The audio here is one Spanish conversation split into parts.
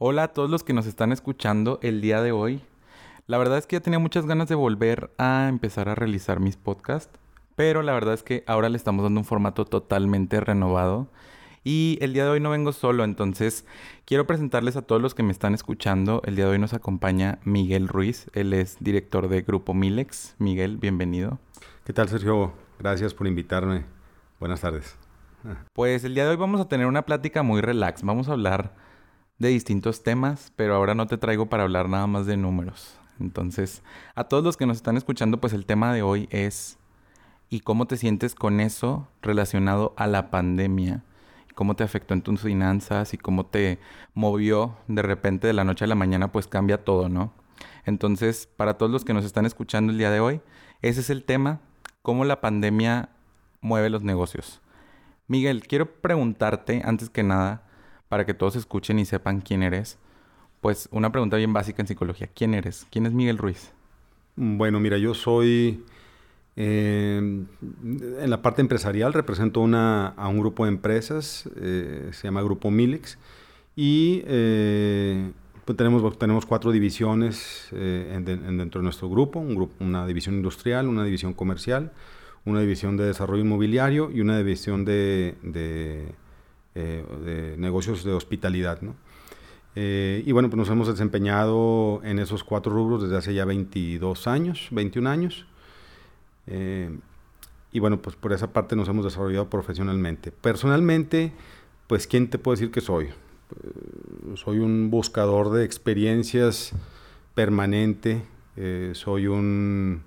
Hola a todos los que nos están escuchando el día de hoy. La verdad es que ya tenía muchas ganas de volver a empezar a realizar mis podcasts, pero la verdad es que ahora le estamos dando un formato totalmente renovado. Y el día de hoy no vengo solo, entonces quiero presentarles a todos los que me están escuchando. El día de hoy nos acompaña Miguel Ruiz, él es director de Grupo Milex. Miguel, bienvenido. ¿Qué tal, Sergio? Gracias por invitarme. Buenas tardes. Pues el día de hoy vamos a tener una plática muy relax. Vamos a hablar de distintos temas, pero ahora no te traigo para hablar nada más de números. Entonces, a todos los que nos están escuchando, pues el tema de hoy es ¿y cómo te sientes con eso relacionado a la pandemia? ¿Cómo te afectó en tus finanzas y cómo te movió de repente de la noche a la mañana? Pues cambia todo, ¿no? Entonces, para todos los que nos están escuchando el día de hoy, ese es el tema, cómo la pandemia mueve los negocios. Miguel, quiero preguntarte, antes que nada, para que todos escuchen y sepan quién eres, pues una pregunta bien básica en psicología. ¿Quién eres? ¿Quién es Miguel Ruiz? Bueno, mira, yo soy... Eh, en la parte empresarial represento a un grupo de empresas, eh, se llama Grupo Milex, y eh, pues tenemos, tenemos cuatro divisiones dentro de nuestro grupo, una división industrial, una división comercial, una división de desarrollo inmobiliario y una división de eh, de negocios de hospitalidad. ¿no? Eh, y bueno, pues nos hemos desempeñado en esos cuatro rubros desde hace ya 22 años, 21 años. Eh, y bueno, pues por esa parte nos hemos desarrollado profesionalmente. Personalmente, pues ¿quién te puede decir que soy? soy un buscador de experiencias permanente, soy un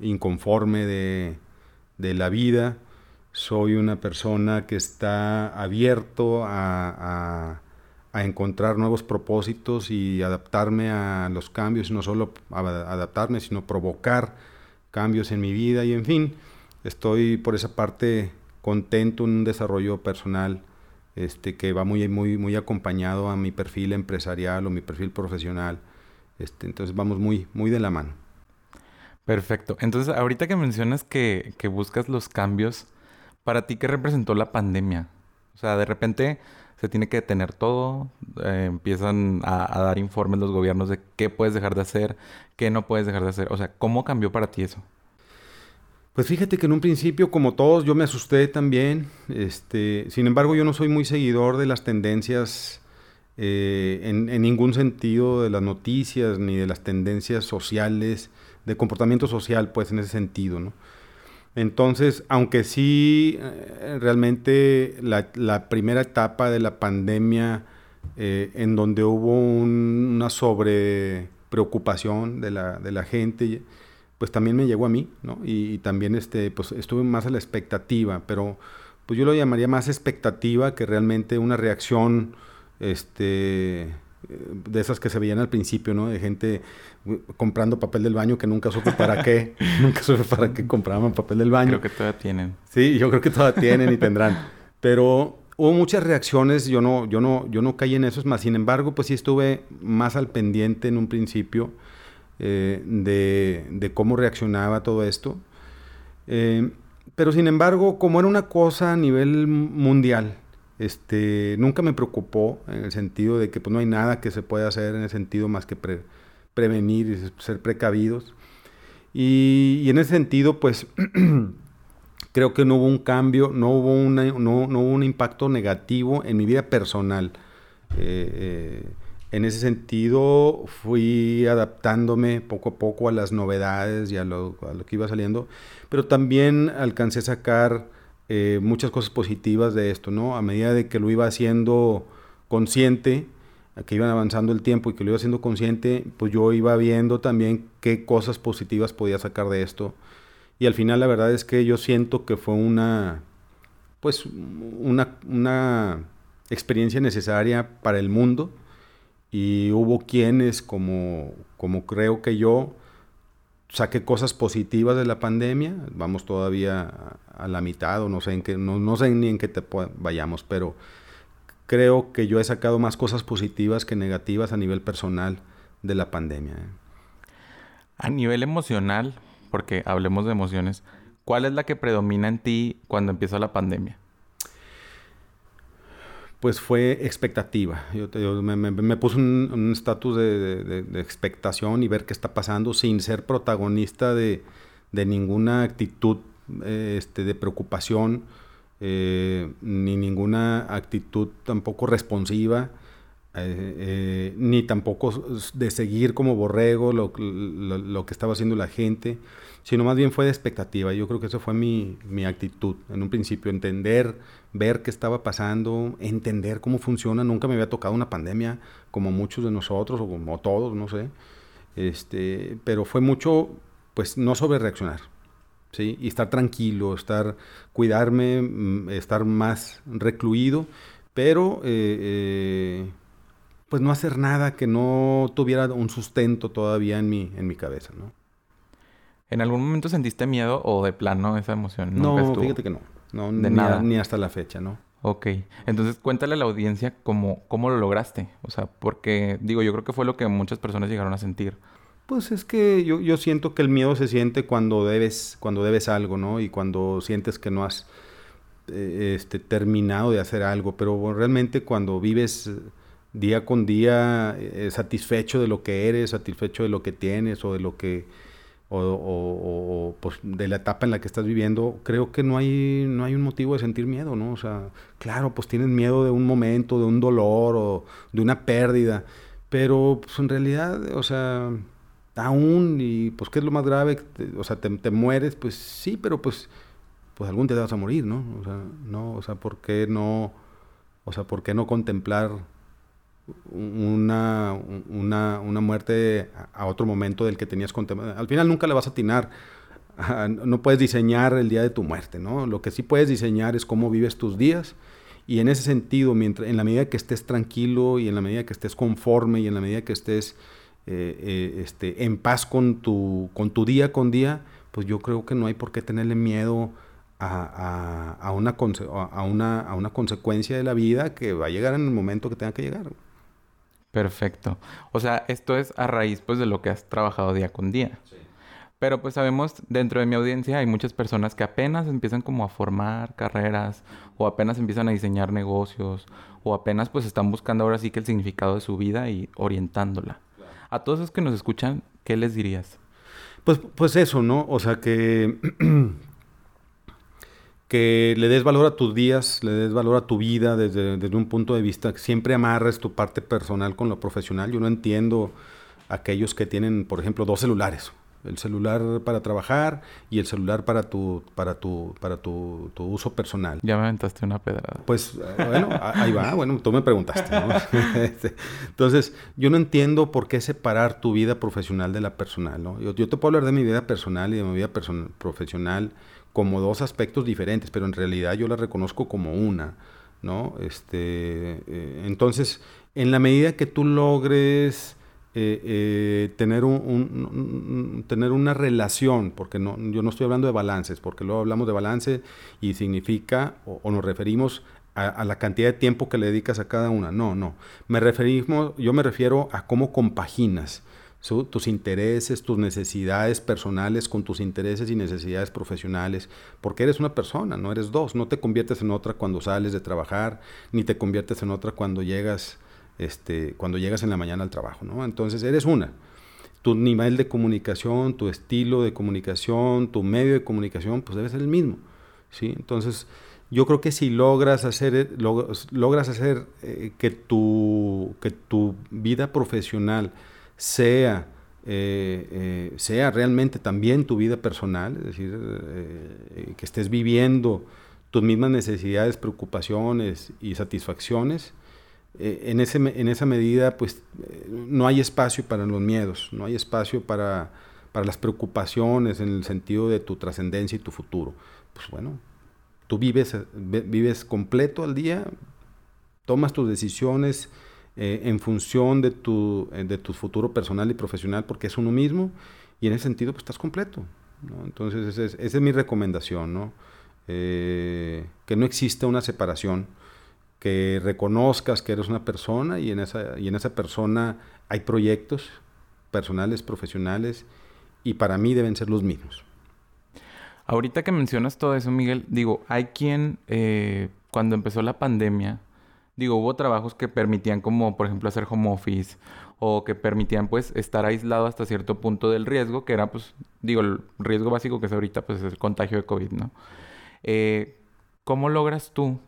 inconforme de, de la vida, soy una persona que está abierto a, encontrar nuevos propósitos y adaptarme a los cambios, no solo adaptarme, sino provocar cambios en mi vida y en fin, estoy por esa parte contento en un desarrollo personal este, que va muy, muy, muy acompañado a mi perfil empresarial o mi perfil profesional. Este, entonces vamos muy, muy de la mano. Perfecto. Entonces, ahorita que mencionas que, que buscas los cambios, ¿Para ti qué representó la pandemia? O sea, de repente se tiene que detener todo, eh, empiezan a, dar informes los gobiernos de qué puedes dejar de hacer, qué no puedes dejar de hacer. O sea, ¿cómo cambió para ti eso? Pues fíjate que en un principio, como todos, yo me asusté también. Este, sin embargo, yo no soy muy seguidor de las tendencias eh, en, en, ningún sentido de las noticias ni de las tendencias sociales, de comportamiento social, pues en ese sentido, ¿no? Entonces, aunque sí, eh, realmente la, primera etapa de la pandemia, eh, en donde hubo una sobre preocupación de la, de la, gente, pues también me llegó a mí, ¿no? Y, también este, pues estuve más a la expectativa, pero pues yo lo llamaría más expectativa que realmente una reacción, este, de esas que se veían al principio, ¿no? De gente uh, comprando papel del baño que nunca supe para qué, nunca supe para qué compraban papel del baño. Creo que todavía tienen. Sí, yo creo que todavía tienen y tendrán. Pero hubo muchas reacciones, yo no, yo no, yo no caí en eso, es más, sin embargo, pues sí estuve más al pendiente en un principio eh, de, cómo reaccionaba todo esto. Eh, pero sin embargo, como era una cosa a nivel mundial, este, nunca me preocupó en el sentido de que pues, no hay nada que se pueda hacer en ese sentido más que prevenir y ser precavidos. Y, en ese sentido, pues creo que no hubo un cambio, no hubo, no, hubo un impacto negativo en mi vida personal. Eh, eh, en ese sentido fui adaptándome poco a poco a las novedades y a lo que iba saliendo, pero también alcancé a sacar eh, muchas cosas positivas de esto, ¿no? A medida de que lo iba haciendo consciente, que iban avanzando el tiempo y que lo iba haciendo consciente, pues yo iba viendo también qué cosas positivas podía sacar de esto. Y al final la verdad es que yo siento que fue una, pues, una, una experiencia necesaria para el mundo. Y hubo quienes, como, como creo que yo, saqué cosas positivas de la pandemia, vamos todavía a, la mitad o no sé, en qué, no, sé ni en qué te vayamos, pero creo que yo he sacado más cosas positivas que negativas a nivel personal de la pandemia. ¿eh? A nivel emocional, porque hablemos de emociones, ¿cuál es la que predomina en ti cuando empieza la pandemia? Pues fue expectativa. Yo, me, puse un estatus de, expectación y ver qué está pasando sin ser protagonista de, ninguna actitud eh, este, de preocupación, eh, ni ninguna actitud tampoco responsiva, eh, ni tampoco de seguir como borrego lo, lo, que estaba haciendo la gente, sino más bien fue de expectativa. Yo creo que eso fue mi, mi actitud en un principio, entender ver qué estaba pasando, entender cómo funciona. Nunca me había tocado una pandemia como muchos de nosotros o como todos, no sé. Este, pero fue mucho, pues, no sobre reaccionar, ¿sí? Y estar tranquilo, estar, cuidarme, mm, estar más recluido, pero, eh, eh, pues, no hacer nada que no tuviera un sustento todavía en mi, en mi cabeza, ¿no? ¿En algún momento sentiste miedo o de plano esa emoción? no, fíjate que no. No, de ni, nada. ni hasta la fecha, ¿no? Ok. Entonces, cuéntale a la audiencia cómo, cómo lo lograste. O sea, porque, digo, yo creo que fue lo que muchas personas llegaron a sentir. Pues es que yo, yo siento que el miedo se siente cuando debes, cuando debes algo, ¿no? Y cuando sientes que no has eh, este, terminado de hacer algo. Pero realmente cuando vives día con día eh, satisfecho de lo que eres, satisfecho de lo que tienes o de lo que o, pues de la etapa en la que estás viviendo, creo que no hay, no hay un motivo de sentir miedo, ¿no? O sea, claro, pues tienes miedo de un momento, de un dolor o de una pérdida, pero pues en realidad, o sea, aún, y pues qué es lo más grave, o sea, te, te, mueres, pues sí, pero pues, pues algún te vas a morir, ¿no? O sea, no, o sea, ¿por qué no, o sea, por qué no contemplar una, una, una, muerte a otro momento del que tenías contemplado. Al final nunca le vas a atinar. No puedes diseñar el día de tu muerte, ¿no? Lo que sí puedes diseñar es cómo vives tus días. Y en ese sentido, mientras, en la medida que estés tranquilo y en la medida que estés conforme y en la medida que estés eh, eh, este, en paz con tu, con tu día con día, pues yo creo que no hay por qué tenerle miedo a, a, a, una, a, una, a una consecuencia de la vida que va a llegar en el momento que tenga que llegar. Perfecto. O sea, esto es a raíz pues de lo que has trabajado día con día. Sí. Pero pues sabemos, dentro de mi audiencia hay muchas personas que apenas empiezan como a formar carreras o apenas empiezan a diseñar negocios o apenas pues están buscando ahora sí que el significado de su vida y orientándola. A todos los que nos escuchan, ¿qué les dirías? Pues, pues eso, ¿no? O sea que que le des valor a tus días, le des valor a tu vida desde, desde, un punto de vista, que siempre amarres tu parte personal con lo profesional. Yo no entiendo aquellos que tienen, por ejemplo, dos celulares. El celular para trabajar y el celular para tu, para tu, para tu, tu uso personal. Ya me aventaste una pedrada. Pues bueno, ahí va. Bueno, tú me preguntaste. ¿no? Este, entonces, yo no entiendo por qué separar tu vida profesional de la personal. ¿no? Yo, yo te puedo hablar de mi vida personal y de mi vida profesional como dos aspectos diferentes, pero en realidad yo la reconozco como una, ¿no? Este, eh, entonces, en la medida que tú logres eh, eh, tener, un, tener una relación, porque no, yo no estoy hablando de balances, porque luego hablamos de balance y significa, o, nos referimos a, a, la cantidad de tiempo que le dedicas a cada una. No, no. Me referimos, yo me refiero a cómo compaginas tus intereses, tus necesidades personales con tus intereses y necesidades profesionales, porque eres una persona, no eres dos, no te conviertes en otra cuando sales de trabajar, ni te conviertes en otra cuando llegas, este, cuando llegas en la mañana al trabajo, ¿no? Entonces eres una. Tu nivel de comunicación, tu estilo de comunicación, tu medio de comunicación, pues debe ser el mismo, ¿sí? Entonces, yo creo que si logras hacer, logras hacer eh, que, tu, que tu vida profesional sea, eh, eh, sea realmente también tu vida personal, es decir, eh, que estés viviendo tus mismas necesidades, preocupaciones y satisfacciones, en, ese, en esa medida pues no hay espacio para los miedos, no hay espacio para, para las preocupaciones en el sentido de tu trascendencia y tu futuro. Pues bueno, tú vives, vives completo al día, tomas tus decisiones, eh, en función de tu, eh, de tu futuro personal y profesional, porque es uno mismo, y en ese sentido pues estás completo. Entonces esa es, mi recomendación, ¿no? Eh, que no exista una separación, que reconozcas que eres una persona y en esa, y en esa persona hay proyectos personales, profesionales, y para mí deben ser los mismos. Ahorita que mencionas todo eso, Miguel, digo, hay quien cuando empezó la pandemia, digo, hubo trabajos que permitían como, por ejemplo, hacer home office o que permitían pues estar aislado hasta cierto punto del riesgo, que era pues, digo, el riesgo básico que es ahorita pues es el contagio de COVID, ¿no? Eh, ¿Cómo logras tú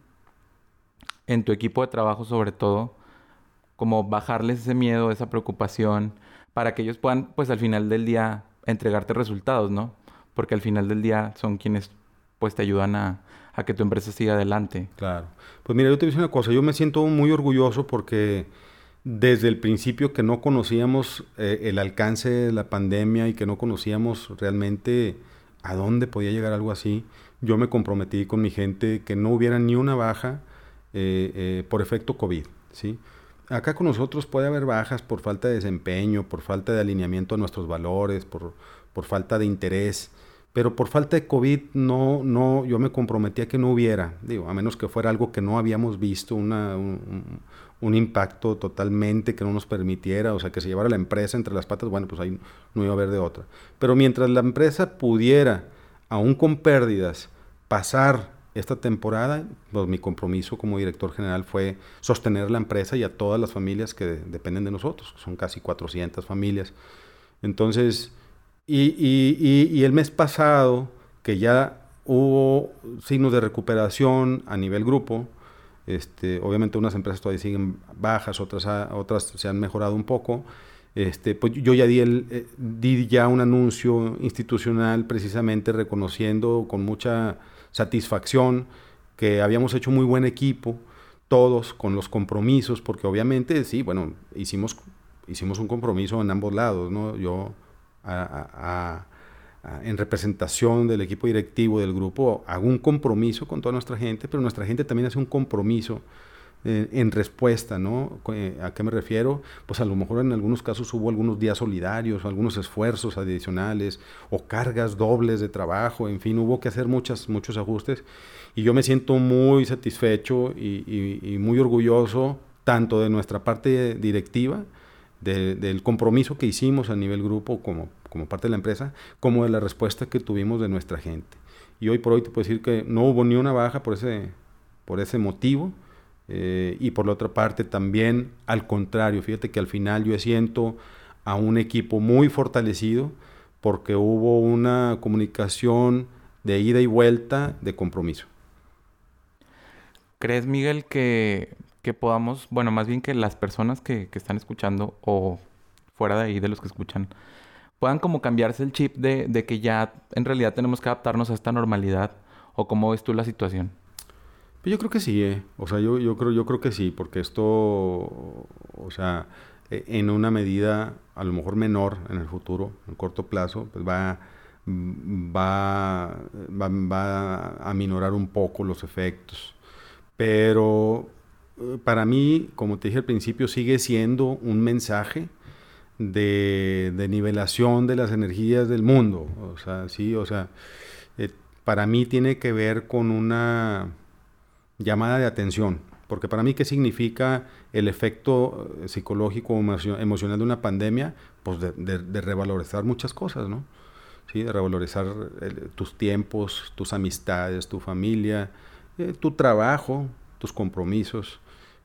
en tu equipo de trabajo sobre todo como bajarles ese miedo, esa preocupación, para que ellos puedan pues al final del día entregarte resultados, ¿no? Porque al final del día son quienes pues te ayudan a, a que tu empresa siga adelante. Claro. Pues mira, yo te voy a decir una cosa, yo me siento muy orgulloso porque desde el principio que no conocíamos eh, el alcance de la pandemia y que no conocíamos realmente a dónde podía llegar algo así, yo me comprometí con mi gente que no hubiera ni una baja eh, eh, por efecto COVID, ¿sí? Acá con nosotros puede haber bajas por falta de desempeño, por falta de alineamiento a nuestros valores, por, por falta de interés, pero por falta de COVID no, no, yo me comprometí a que no hubiera, digo, a menos que fuera algo que no habíamos visto, una, un, un, impacto totalmente que no nos permitiera, o sea, que se llevara la empresa entre las patas, bueno, pues ahí no iba a haber de otra. Pero mientras la empresa pudiera, aún con pérdidas, pasar esta temporada, pues mi compromiso como director general fue sostener la empresa y a todas las familias que dependen de nosotros, son casi 400 familias. Entonces, y, el mes pasado, que ya hubo signos de recuperación a nivel grupo, este, obviamente unas empresas todavía siguen bajas, otras, otras se han mejorado un poco. Este, pues yo ya di, el, eh, di ya un anuncio institucional precisamente reconociendo con mucha satisfacción que habíamos hecho muy buen equipo, todos con los compromisos, porque obviamente sí, bueno, hicimos, hicimos un compromiso en ambos lados, ¿no? Yo en representación del equipo directivo del grupo, hago un compromiso con toda nuestra gente, pero nuestra gente también hace un compromiso eh, en respuesta, ¿no? Eh, ¿A qué me refiero? Pues a lo mejor en algunos casos hubo algunos días solidarios, algunos esfuerzos adicionales o cargas dobles de trabajo, en fin, hubo que hacer muchas, muchos ajustes y yo me siento muy satisfecho y muy orgulloso tanto de nuestra parte directiva, del compromiso que hicimos a nivel grupo como, como parte de la empresa, como de la respuesta que tuvimos de nuestra gente. Y hoy por hoy te puedo decir que no hubo ni una baja por ese, por ese motivo. Eh, y por la otra parte también al contrario, fíjate que al final yo siento a un equipo muy fortalecido porque hubo una comunicación de ida y vuelta de compromiso. ¿Crees, Miguel, que que podamos, bueno, más bien que las personas que, que, están escuchando o fuera de ahí de los que escuchan, puedan como cambiarse el chip de, de, que ya en realidad tenemos que adaptarnos a esta normalidad o cómo ves tú la situación? Pues yo creo que sí, eh. o sea, yo, yo, creo, yo creo que sí, porque esto, o sea, e, en una medida a lo mejor menor en el futuro, en corto plazo, pues va, va, va, va a minorar un poco los efectos. Pero para mí, como te dije al principio, sigue siendo un mensaje de, nivelación de las energías del mundo. O sea, sí, o sea, eh, para mí tiene que ver con una llamada de atención. Porque para mí, ¿qué significa el efecto eh, psicológico o emocional de una pandemia? Pues de, revalorizar muchas cosas, ¿no? Sí, de revalorizar tus tiempos, tus amistades, tu familia, eh, tu trabajo, tus compromisos.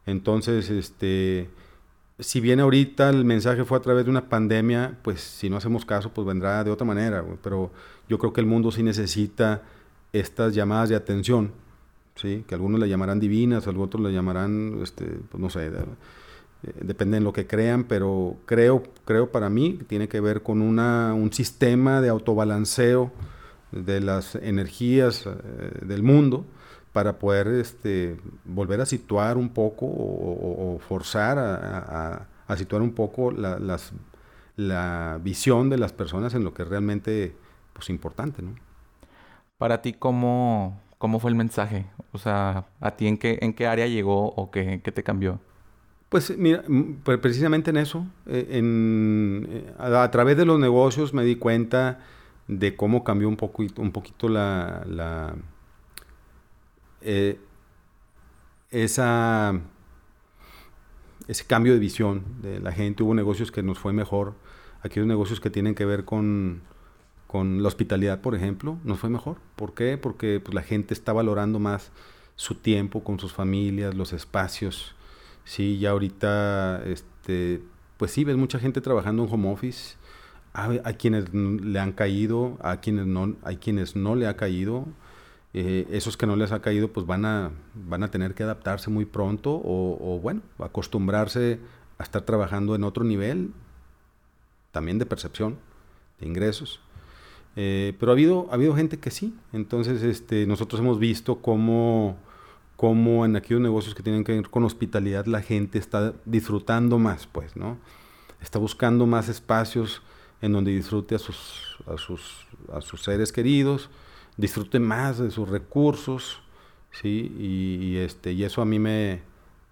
Entonces, este, si bien ahorita el mensaje fue a través de una pandemia, pues si no hacemos caso, pues vendrá de otra manera. Pero yo creo que el mundo sí necesita estas llamadas de atención, ¿sí? que algunos le llamarán divinas, otros le llamarán, este, pues no sé, eh, depende de lo que crean, pero creo, creo para mí que tiene que ver con una, un sistema de autobalanceo de las energías eh, del mundo para poder este, volver a situar un poco o, forzar a, situar un poco la, las, la visión de las personas en lo que es realmente pues, importante. ¿no? Para ti, ¿cómo, ¿cómo fue el mensaje? O sea, ¿a ti en qué, en qué área llegó o qué, qué te cambió? Pues mira, precisamente en eso, eh, en, eh, a, través de los negocios me di cuenta de cómo cambió un, poco, un poquito la, la eh, esa, ese cambio de visión de la gente. Hubo negocios que nos fue mejor. Aquellos negocios que tienen que ver con, con la hospitalidad, por ejemplo, nos fue mejor. ¿Por qué? Porque pues, la gente está valorando más su tiempo con sus familias, los espacios. Sí, ya ahorita, este, pues sí, ves mucha gente trabajando en home office. Hay, quienes le han caído, a quienes no, hay quienes no le ha caído. Eh, esos que no les ha caído, pues van a, van a tener que adaptarse muy pronto o, bueno, acostumbrarse a estar trabajando en otro nivel, también de percepción, de ingresos. Eh, pero ha habido, ha habido gente que sí. Entonces, este, nosotros hemos visto cómo, cómo en aquellos negocios que tienen que ver con hospitalidad la gente está disfrutando más, pues, ¿no? Está buscando más espacios en donde disfrute a sus, a sus, a sus seres queridos, disfrute más de sus recursos, ¿sí? Y, este, y eso a mí me,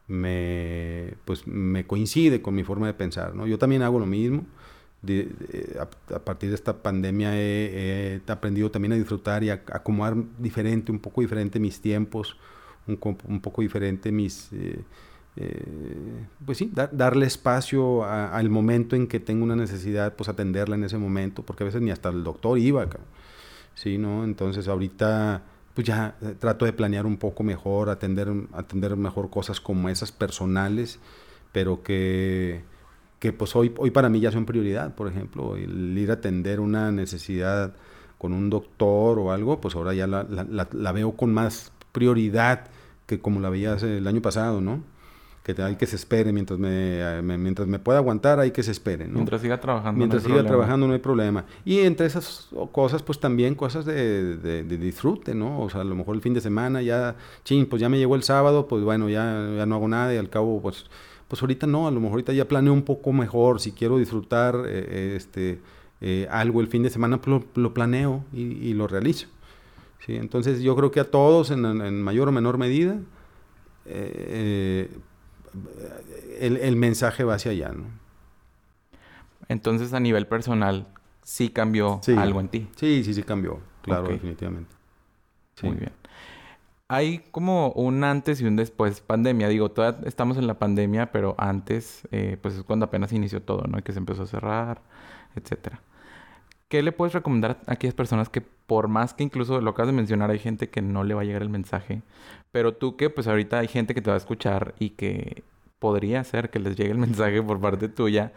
me, pues, me coincide con mi forma de pensar, ¿no? Yo también hago lo mismo a, partir de esta pandemia he, aprendido también a disfrutar y a, acomodar diferente, un poco diferente mis tiempos, un, poco diferente mis... Eh, eh, pues sí, darle espacio al momento en que tengo una necesidad, pues atenderla en ese momento, porque a veces ni hasta el doctor iba, ¿sí, no? Entonces ahorita pues ya eh, trato de planear un poco mejor, atender, atender mejor cosas como esas personales, pero que que pues hoy, hoy para mí ya son prioridad, por ejemplo, el ir a atender una necesidad con un doctor o algo, pues ahora ya la, la, veo con más prioridad que como la veía el año pasado, ¿no? Que hay que se espere mientras me, mientras me pueda aguantar, hay que se espere, ¿no? Mientras siga trabajando. Mientras siga trabajando no hay problema. Y entre esas cosas, pues también cosas de, de, disfrute, ¿no? O sea, a lo mejor el fin de semana ya, ching, pues ya me llegó el sábado, pues bueno, ya, ya no hago nada y al cabo, pues pues ahorita no, a lo mejor ahorita ya planeo un poco mejor, si quiero disfrutar eh, eh, este, eh, algo el fin de semana, pues lo, planeo y, lo realizo. ¿sí? Entonces yo creo que a todos, en, mayor o menor medida, el, mensaje va hacia allá. ¿no? Entonces a nivel personal, sí cambió algo en ti. Sí, sí, sí cambió, claro, definitivamente. Muy bien hay como un antes y un después pandemia. Digo, todavía estamos en la pandemia, pero antes, eh, pues es cuando apenas inició todo, ¿no? Y que se empezó a cerrar, etcétera. ¿Qué le puedes recomendar a aquellas personas que, por más que incluso lo acabas de mencionar, hay gente que no le va a llegar el mensaje, pero tú que, pues ahorita hay gente que te va a escuchar y que podría ser que les llegue el mensaje por parte tuya,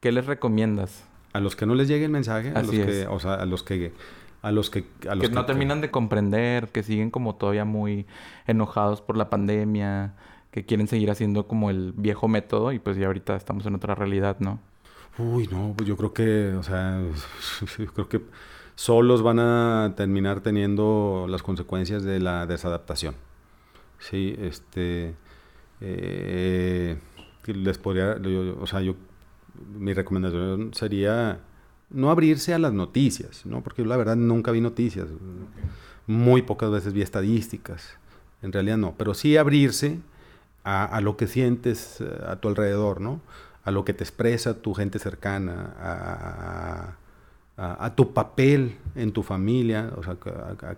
¿qué les recomiendas? A los que no les llegue el mensaje, a los que, o sea, a los que a los que... A los que, no terminan de comprender, que siguen como todavía muy enojados por la pandemia, que quieren seguir haciendo como el viejo método y pues ya ahorita estamos en otra realidad, ¿no? Uy, no, pues yo creo que, o sea, yo creo que solos van a terminar teniendo las consecuencias de la desadaptación. Sí, este... Eh, les podría, o sea, yo, mi recomendación sería no abrirse a las noticias, ¿no? Porque la verdad nunca vi noticias. Muy pocas veces vi estadísticas. En realidad no. Pero sí abrirse a, lo que sientes eh, a tu alrededor, ¿no? A lo que te expresa tu gente cercana, a, a, tu papel en tu familia, o sea,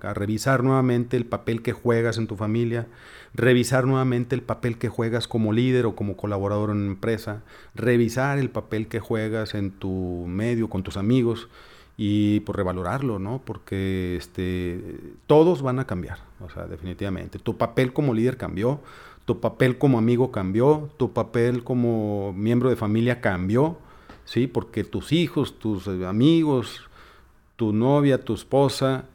a, revisar nuevamente el papel que juegas en tu familia, revisar nuevamente el papel que juegas como líder o como colaborador en una empresa, revisar el papel que juegas en tu medio, con tus amigos y por pues, revalorarlo, ¿no? Porque este, todos van a cambiar, o sea, definitivamente. Tu papel como líder cambió, tu papel como amigo cambió, tu papel como miembro de familia cambió, ¿sí? Porque tus hijos, tus eh, amigos, tu novia, tu esposa,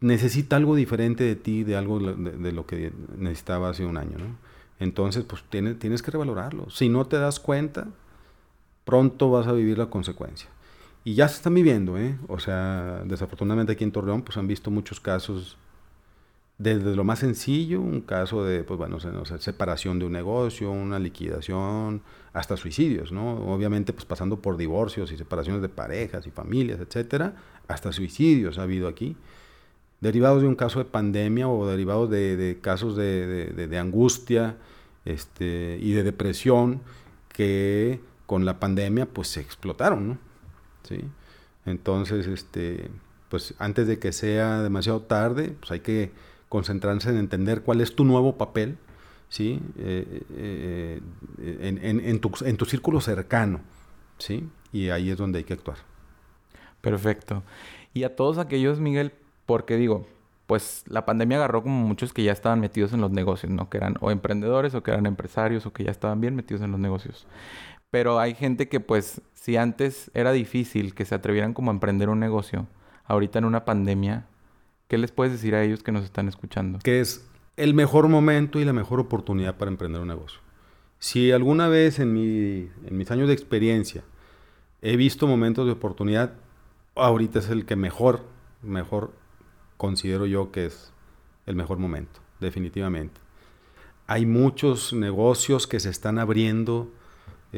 necesita algo diferente de ti, de algo de, lo que necesitaba hace un año, ¿no? Entonces, pues tienes, tienes que revalorarlo. Si no te das cuenta, pronto vas a vivir la consecuencia. Y ya se están viviendo, ¿eh? O sea, desafortunadamente aquí en Torreón, pues han visto muchos casos desde lo más sencillo, un caso de, pues bueno, separación de un negocio, una liquidación, hasta suicidios, ¿no? Obviamente, pues pasando por divorcios y separaciones de parejas y familias, etcétera, hasta suicidios ha habido aquí, derivados de un caso de pandemia o derivados de, casos de, angustia este, y de depresión que con la pandemia, pues se explotaron, ¿no? ¿Sí? Entonces, este, pues antes de que sea demasiado tarde, pues hay que concentrarse en entender cuál es tu nuevo papel, ¿sí? Eh, eh, en, tu, en, tu, círculo cercano, ¿sí? Y ahí es donde hay que actuar. Perfecto. Y a todos aquellos, Miguel, porque digo, pues la pandemia agarró como muchos que ya estaban metidos en los negocios, ¿no? Que eran o emprendedores o que eran empresarios o que ya estaban bien metidos en los negocios. Pero hay gente que pues si antes era difícil que se atrevieran como a emprender un negocio, ahorita en una pandemia, ¿qué les puedes decir a ellos que nos están escuchando? Que es el mejor momento y la mejor oportunidad para emprender un negocio. Si alguna vez en, mi, en mis años de experiencia he visto momentos de oportunidad, ahorita es el que mejor, mejor considero yo que es el mejor momento, definitivamente. Hay muchos negocios que se están abriendo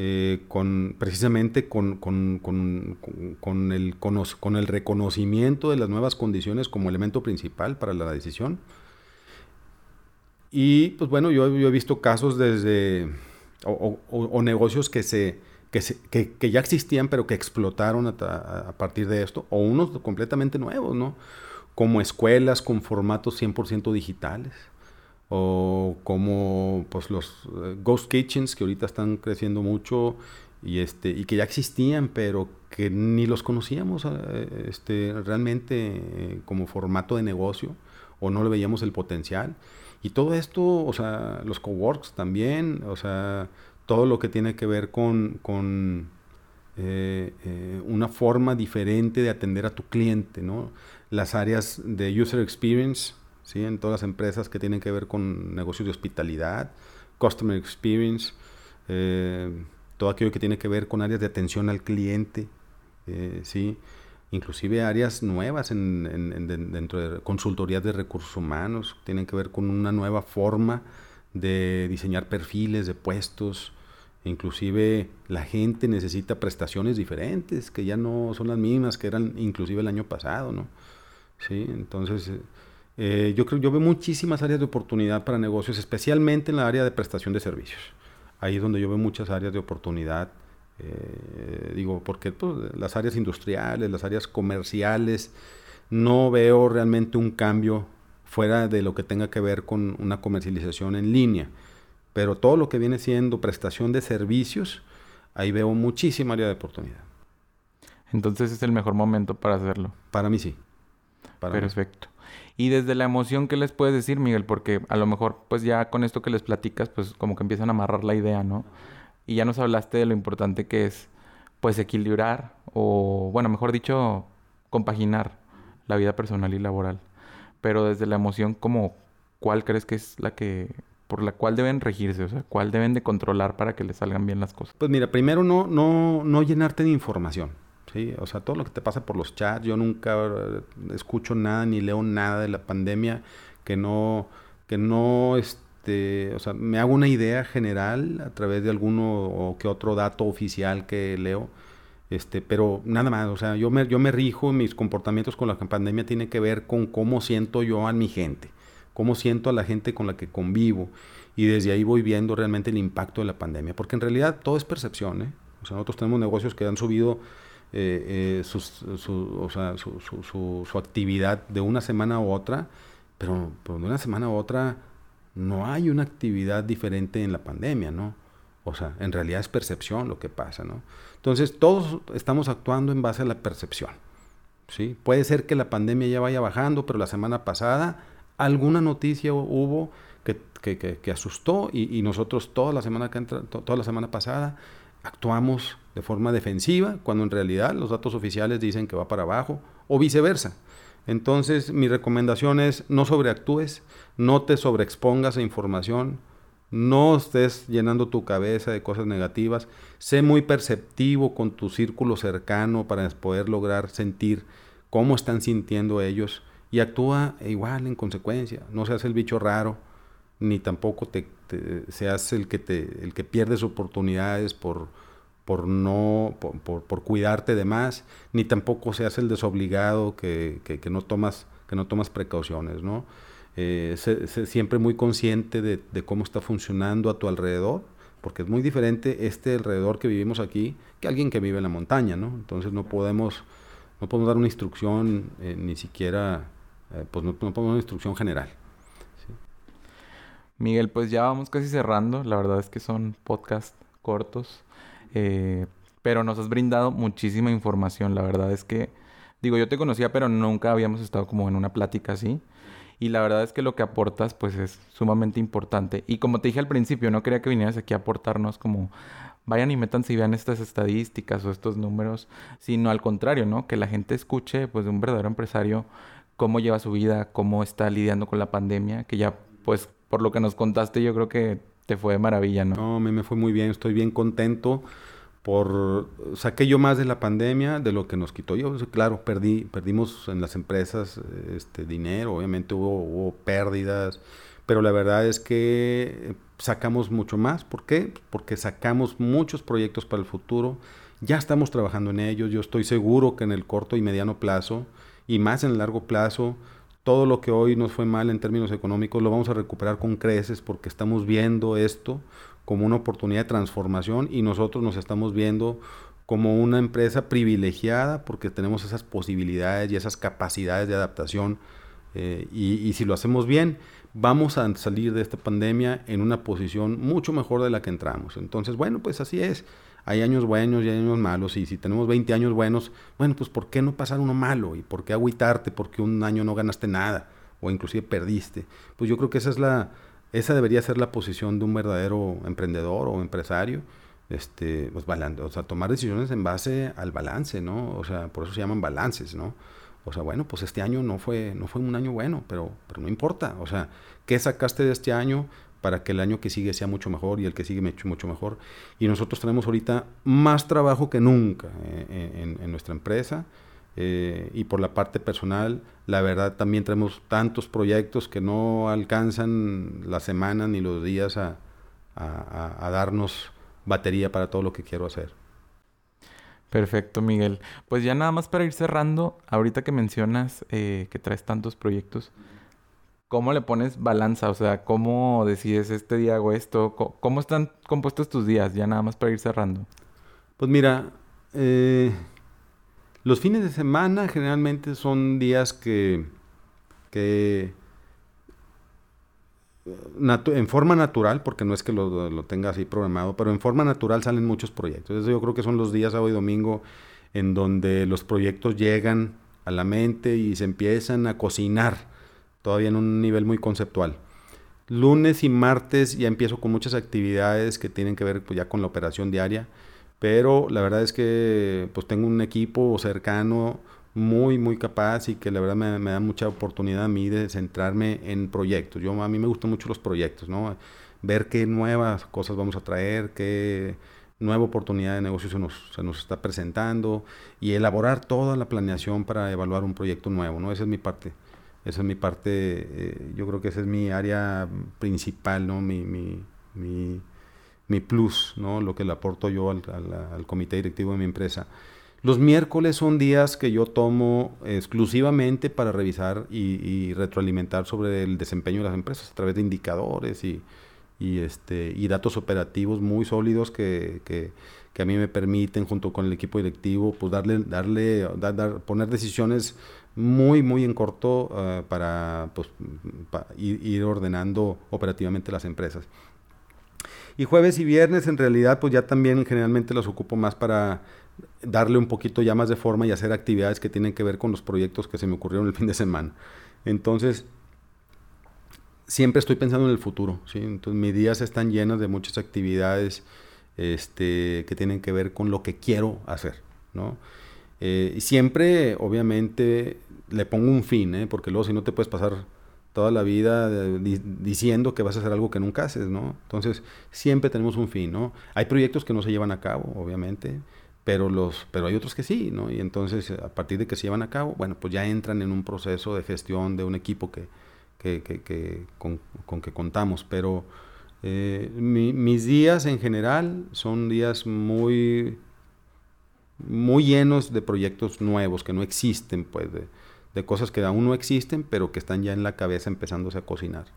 eh, con, precisamente con, con, con, el, con el reconocimiento de las nuevas condiciones como elemento principal para la decisión. Y pues bueno, yo, he visto casos desde, o, negocios que, se, que, se, que, ya existían pero que explotaron a, a, partir de esto, o unos completamente nuevos, ¿no? Como escuelas con formatos 100% digitales o como pues los eh, ghost kitchens que ahorita están creciendo mucho y este y que ya existían pero que ni los conocíamos eh, este realmente eh, como formato de negocio o no le veíamos el potencial. Y todo esto o sea los coworks también o sea todo lo que tiene que ver con, con una forma diferente de atender a tu cliente no las áreas de user experience ¿sí? en todas las empresas que tienen que ver con negocios de hospitalidad, customer experience, eh, todo aquello que tiene que ver con áreas de atención al cliente, eh, ¿sí? inclusive áreas nuevas en, dentro de consultorías de recursos humanos, tienen que ver con una nueva forma de diseñar perfiles de puestos, inclusive la gente necesita prestaciones diferentes que ya no son las mismas que eran inclusive el año pasado, ¿no? Sí, entonces eh, yo creo, yo veo muchísimas áreas de oportunidad para negocios, especialmente en la área de prestación de servicios. Ahí es donde yo veo muchas áreas de oportunidad. Eh, digo, porque pues, las áreas industriales, las áreas comerciales, no veo realmente un cambio fuera de lo que tenga que ver con una comercialización en línea. Pero todo lo que viene siendo prestación de servicios, ahí veo muchísima área de oportunidad. Entonces es el mejor momento para hacerlo. Para mí sí. Perfecto. Y desde la emoción, ¿qué les puedes decir, Miguel? Porque a lo mejor, pues ya con esto que les platicas, pues como que empiezan a amarrar la idea, ¿no? Y ya nos hablaste de lo importante que es, pues, equilibrar o, bueno, mejor dicho, compaginar la vida personal y laboral. Pero desde la emoción, como, ¿cuál crees que es la que por la cual deben regirse? O sea, ¿cuál deben de controlar para que les salgan bien las cosas? Pues mira, primero no, no, no llenarte de información. Sí, o sea, todo lo que te pasa por los chats, yo nunca eh, escucho nada ni leo nada de la pandemia que no, que no, este, o sea, me hago una idea general a través de alguno o que otro dato oficial que leo, este, pero nada más, o sea, yo me, yo me rijo, mis comportamientos con la pandemia tiene que ver con cómo siento yo a mi gente, cómo siento a la gente con la que convivo, y desde ahí voy viendo realmente el impacto de la pandemia, porque en realidad todo es percepción, ¿eh? O sea, nosotros tenemos negocios que han subido eh, eh, su, su, actividad de una semana a otra, pero, de una semana a otra no hay una actividad diferente en la pandemia, ¿no? O sea, en realidad es percepción lo que pasa, ¿no? Entonces, todos estamos actuando en base a la percepción, ¿sí? Puede ser que la pandemia ya vaya bajando, pero la semana pasada alguna noticia hubo que, que, asustó y, y, nosotros toda la semana que entra, toda la semana pasada actuamos de forma defensiva, cuando en realidad los datos oficiales dicen que va para abajo, o viceversa. Entonces, mi recomendación es no sobreactúes, no te sobreexpongas a información, no estés llenando tu cabeza de cosas negativas, sé muy perceptivo con tu círculo cercano para poder lograr sentir cómo están sintiendo ellos y actúa igual en consecuencia, no seas el bicho raro, ni tampoco te, seas el que, te, el que pierdes oportunidades por, por no por, por, cuidarte de más, ni tampoco seas el desobligado que, que, no tomas que no tomas precauciones, ¿no? Eh, siempre muy consciente de, cómo está funcionando a tu alrededor, porque es muy diferente este alrededor que vivimos aquí que alguien que vive en la montaña, ¿no? Entonces no podemos no podemos dar una instrucción eh, ni siquiera eh, pues no, podemos dar una instrucción general. Miguel, pues ya vamos casi cerrando. La verdad es que son podcasts cortos. Eh, pero nos has brindado muchísima información. La verdad es que, digo, yo te conocía, pero nunca habíamos estado como en una plática así. Y la verdad es que lo que aportas pues es sumamente importante. Y como te dije al principio, no quería que vinieras aquí a aportarnos como vayan y métanse y vean estas estadísticas o estos números, sino al contrario, ¿no? Que la gente escuche pues de un verdadero empresario cómo lleva su vida, cómo está lidiando con la pandemia, que ya pues por lo que nos contaste yo creo que te fue maravilla, ¿no? No, me, me fue muy bien, estoy bien contento por saqué yo más de la pandemia de lo que nos quitó yo claro perdí perdimos en las empresas este dinero obviamente hubo, hubo pérdidas pero la verdad es que sacamos mucho más ¿por qué? porque sacamos muchos proyectos para el futuro ya estamos trabajando en ellos yo estoy seguro que en el corto y mediano plazo y más en el largo plazo todo lo que hoy nos fue mal en términos económicos lo vamos a recuperar con creces porque estamos viendo esto como una oportunidad de transformación y nosotros nos estamos viendo como una empresa privilegiada porque tenemos esas posibilidades y esas capacidades de adaptación eh, y, si lo hacemos bien, vamos a salir de esta pandemia en una posición mucho mejor de la que entramos. Entonces, bueno, pues así es. Hay años buenos y hay años malos y si tenemos 20 años buenos, bueno, pues ¿por qué no pasar uno malo? ¿Y por qué agüitarte porque un año no ganaste nada o inclusive perdiste? Pues yo creo que esa es la, esa debería ser la posición de un verdadero emprendedor o empresario. Este, pues, o sea, tomar decisiones en base al balance, ¿no? O sea, por eso se llaman balances, ¿no? O sea, bueno, pues este año no fue, no fue un año bueno, pero, pero no importa. O sea, ¿qué sacaste de este año para que el año que sigue sea mucho mejor y el que sigue mucho mejor? Y nosotros tenemos ahorita más trabajo que nunca eh, en nuestra empresa. Eh, y por la parte personal, la verdad también tenemos tantos proyectos que no alcanzan la semana ni los días a, darnos batería para todo lo que quiero hacer. Perfecto, Miguel. Pues ya nada más para ir cerrando, ahorita que mencionas eh, que traes tantos proyectos, ¿cómo le pones balanza? O sea, ¿cómo decides este día hago esto? ¿Cómo, están compuestos tus días? Ya nada más para ir cerrando. Pues mira, eh, los fines de semana generalmente son días que, en forma natural, porque no es que lo, lo, tenga así programado, pero en forma natural salen muchos proyectos. Yo creo que son los días sábado y domingo en donde los proyectos llegan a la mente y se empiezan a cocinar, todavía en un nivel muy conceptual. Lunes y martes ya empiezo con muchas actividades que tienen que ver pues, ya con la operación diaria pero la verdad es que pues tengo un equipo cercano muy, muy capaz y que la verdad me, da mucha oportunidad a mí de centrarme en proyectos. Yo, a mí me gustan mucho los proyectos, ¿no? Ver qué nuevas cosas vamos a traer, qué nueva oportunidad de negocio se nos, se nos está presentando y elaborar toda la planeación para evaluar un proyecto nuevo, ¿no? Esa es mi parte. Esa es mi parte, eh, yo creo que esa es mi área principal, ¿no? Mi, mi, mi, plus, ¿no? lo que le aporto yo al, comité directivo de mi empresa. Los miércoles son días que yo tomo exclusivamente para revisar y, retroalimentar sobre el desempeño de las empresas a través de indicadores y, este, y datos operativos muy sólidos que, a mí me permiten, junto con el equipo directivo, pues darle, darle, dar, poner decisiones muy, muy en corto eh, para, pues, ir ordenando operativamente las empresas. Y jueves y viernes en realidad pues ya también generalmente los ocupo más para darle un poquito ya más de forma y hacer actividades que tienen que ver con los proyectos que se me ocurrieron el fin de semana. Entonces, siempre estoy pensando en el futuro, ¿sí? Entonces mis días están llenos de muchas actividades este, que tienen que ver con lo que quiero hacer, ¿no? Eh, y siempre, obviamente, le pongo un fin, ¿eh? porque luego si no te puedes pasar toda la vida eh, diciendo que vas a hacer algo que nunca haces, ¿no? Entonces, siempre tenemos un fin, ¿no? Hay proyectos que no se llevan a cabo, obviamente, pero, los, pero hay otros que sí, ¿no? Y entonces, a partir de que se llevan a cabo, bueno, pues ya entran en un proceso de gestión de un equipo que, que, que, con, con, que contamos, pero eh, mis días en general son días muy, muy llenos de proyectos nuevos que no existen, pues, de, cosas que aún no existen, pero que están ya en la cabeza empezándose a cocinar.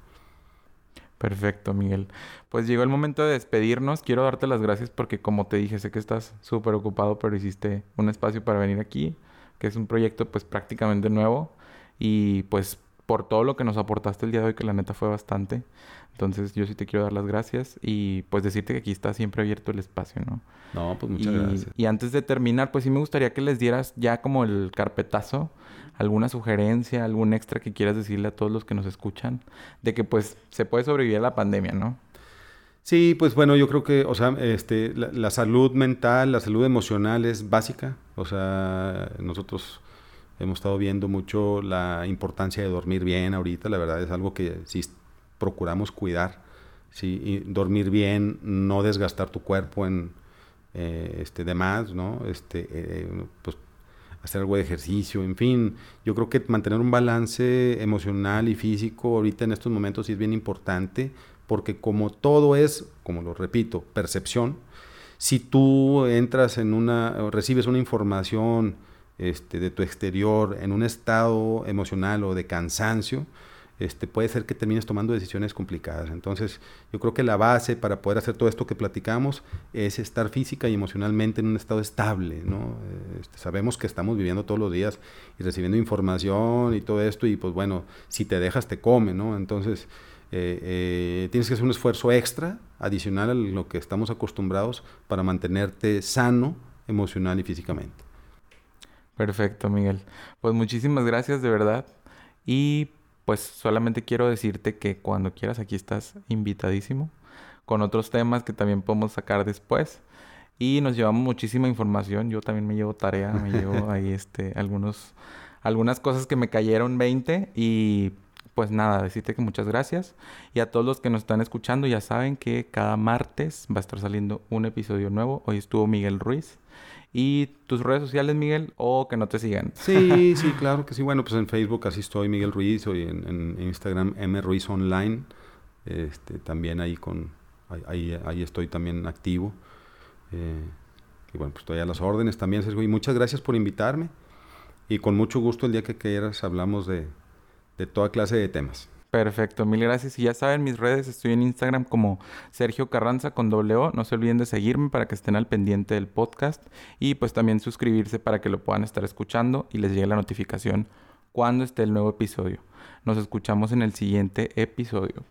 Perfecto, Miguel. Pues llegó el momento de despedirnos. Quiero darte las gracias porque como te dije, sé que estás súper ocupado, pero hiciste un espacio para venir aquí, que es un proyecto pues prácticamente nuevo. Y pues por todo lo que nos aportaste el día de hoy, que la neta fue bastante. Entonces yo sí te quiero dar las gracias y pues decirte que aquí está siempre abierto el espacio, ¿no? No, pues muchas gracias. Y antes de terminar, pues sí me gustaría que les dieras ya como el carpetazo, alguna sugerencia, algún extra que quieras decirle a todos los que nos escuchan, de que pues se puede sobrevivir a la pandemia, ¿no? Sí, pues bueno, yo creo que, o sea, este, la, salud mental, la salud emocional es básica. O sea, nosotros hemos estado viendo mucho la importancia de dormir bien ahorita. La verdad es algo que sí procuramos cuidar. Sí, y dormir bien, no desgastar tu cuerpo en eh, este, demás, ¿no? Este, eh, pues hacer algo de ejercicio, en fin. Yo creo que mantener un balance emocional y físico ahorita en estos momentos sí es bien importante porque como todo es, como lo repito, percepción, si tú entras en una, recibes una información este, de tu exterior en un estado emocional o de cansancio, este, puede ser que termines tomando decisiones complicadas. Entonces, yo creo que la base para poder hacer todo esto que platicamos es estar física y emocionalmente en un estado estable. ¿no? Este, sabemos que estamos viviendo todos los días y recibiendo información y todo esto, y pues bueno, si te dejas, te come. ¿no? Entonces, eh, eh, tienes que hacer un esfuerzo extra, adicional a lo que estamos acostumbrados, para mantenerte sano emocional y físicamente. Perfecto, Miguel. Pues muchísimas gracias de verdad. Y pues solamente quiero decirte que cuando quieras aquí estás invitadísimo con otros temas que también podemos sacar después. Y nos llevamos muchísima información. Yo también me llevo tarea, me llevo ahí este, algunos, algunas cosas que me cayeron 20 y pues nada, decirte que muchas gracias. Y a todos los que nos están escuchando, ya saben que cada martes va a estar saliendo un episodio nuevo. Hoy estuvo Miguel Ruiz. ¿Y tus redes sociales, Miguel? O que no te sigan. Sí, sí, claro que sí. Bueno, pues en Facebook así estoy, Miguel Ruiz, o en, en Instagram, M Ruiz Online. Este, también ahí con ahí, ahí estoy también activo. Eh, y bueno, pues estoy a las órdenes también, Sergio. Y muchas gracias por invitarme. Y con mucho gusto el día que quieras hablamos de, de toda clase de temas. Perfecto, mil gracias. Y ya saben, mis redes, estoy en Instagram como Sergio Carranza con doble O. No se olviden de seguirme para que estén al pendiente del podcast y pues también suscribirse para que lo puedan estar escuchando y les llegue la notificación cuando esté el nuevo episodio. Nos escuchamos en el siguiente episodio.